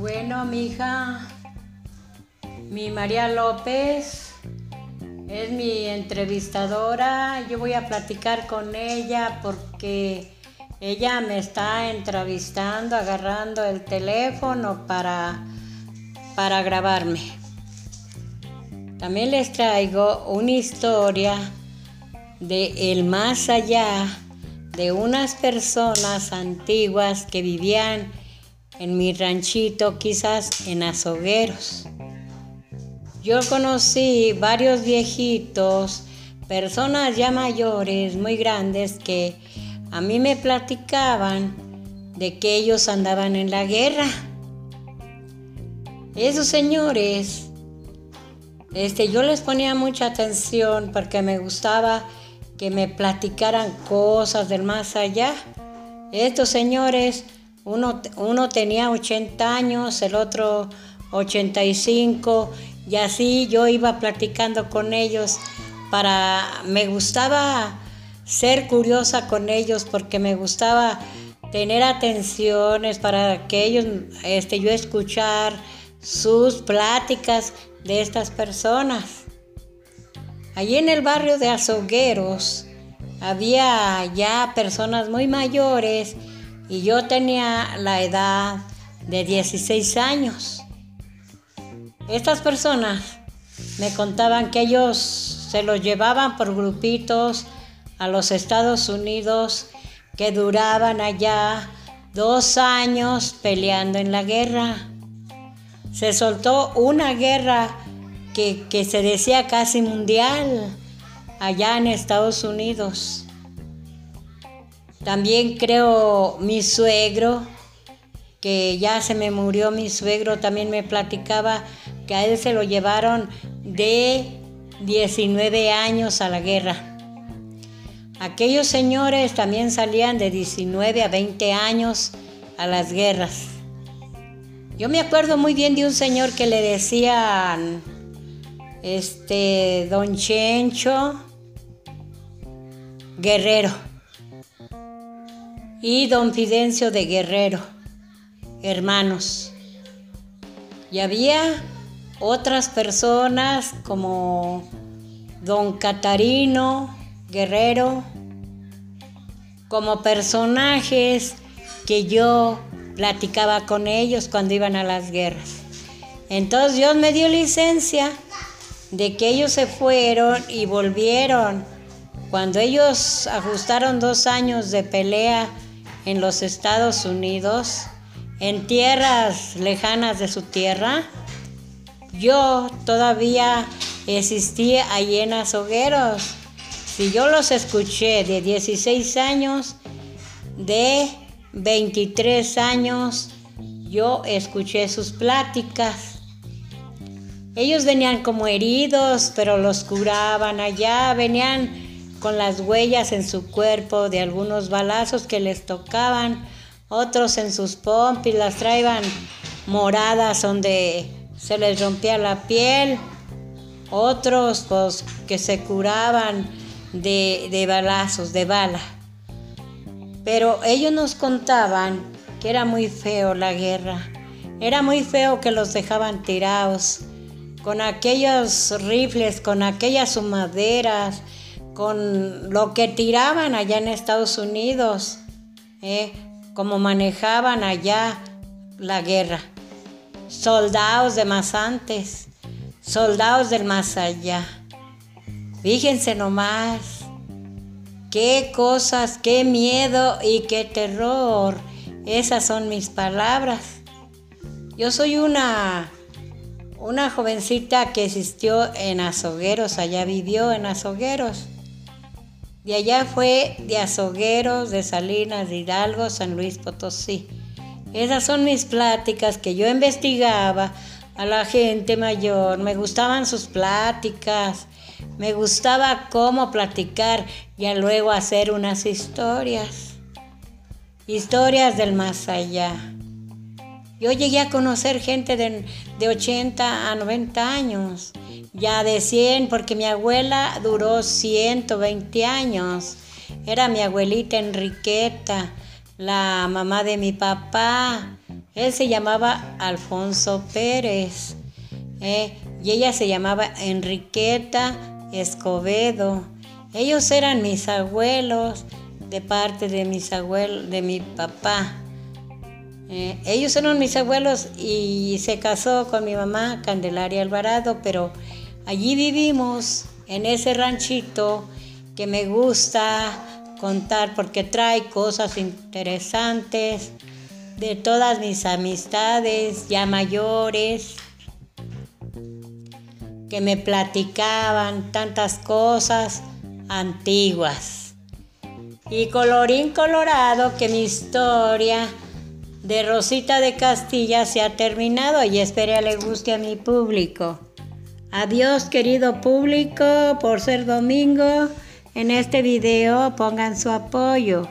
Bueno, mi hija, mi María López es mi entrevistadora. Yo voy a platicar con ella porque ella me está entrevistando, agarrando el teléfono para, para grabarme. También les traigo una historia de el más allá de unas personas antiguas que vivían en mi ranchito, quizás en Azogueros. Yo conocí varios viejitos, personas ya mayores, muy grandes, que a mí me platicaban de que ellos andaban en la guerra. Esos señores, este, yo les ponía mucha atención porque me gustaba que me platicaran cosas del más allá. Estos señores, uno, uno tenía 80 años, el otro 85, y así yo iba platicando con ellos para, me gustaba ser curiosa con ellos porque me gustaba tener atenciones para que ellos, este, yo escuchar sus pláticas de estas personas. Allí en el barrio de Azogueros había ya personas muy mayores y yo tenía la edad de 16 años. Estas personas me contaban que ellos se los llevaban por grupitos a los Estados Unidos que duraban allá dos años peleando en la guerra. Se soltó una guerra que, se decía casi mundial allá en Estados Unidos. También creo mi suegro, que ya se me murió mi suegro, también me platicaba que a él se lo llevaron de 19 años a la guerra. Aquellos señores también salían de 19 a 20 años a las guerras. Yo me acuerdo muy bien de un señor que le decían, este, don Chencho Guerrero y don Fidencio de Guerrero, hermanos. Y había otras personas como don Catarino Guerrero, como personajes que yo platicaba con ellos cuando iban a las guerras. Entonces Dios me dio licencia de que ellos se fueron y volvieron. Cuando ellos ajustaron dos años de pelea en los Estados Unidos, en tierras lejanas de su tierra, yo todavía existí allí en Azogueros. Si yo los escuché de 16 años, de 23 años, yo escuché sus pláticas. Ellos venían como heridos, pero los curaban allá, venían con las huellas en su cuerpo de algunos balazos que les tocaban, otros en sus pompis las traían moradas donde se les rompía la piel, otros pues que se curaban de, de balazos, de bala. Pero ellos nos contaban que era muy feo la guerra, era muy feo que los dejaban tirados con aquellos rifles, con aquellas maderas, con lo que tiraban allá en Estados Unidos, ¿eh? como manejaban allá la guerra. Soldados de más antes, soldados del más allá. Fíjense nomás, qué cosas, qué miedo y qué terror. Esas son mis palabras. Yo soy una una jovencita que existió en Azogueros, allá vivió en Azogueros. De allá fue de Azogueros, de Salinas, de Hidalgo, San Luis Potosí. Esas son mis pláticas que yo investigaba a la gente mayor. Me gustaban sus pláticas, me gustaba cómo platicar y luego hacer unas historias. Historias del más allá. Yo llegué a conocer gente de, 80 a 90 años, ya de 100, porque mi abuela duró 120 años. Era mi abuelita Enriqueta, la mamá de mi papá. Él se llamaba Alfonso Pérez eh, y ella se llamaba Enriqueta Escobedo. Ellos eran mis abuelos de parte de mis de mi papá. Eh, ellos eran mis abuelos y se casó con mi mamá Candelaria Alvarado, pero allí vivimos en ese ranchito que me gusta contar porque trae cosas interesantes de todas mis amistades ya mayores que me platicaban tantas cosas antiguas. Y colorín colorado que mi historia de Rosita de Castilla se ha terminado y espero le guste a mi público. Adiós querido público, por ser domingo, en este video pongan su apoyo.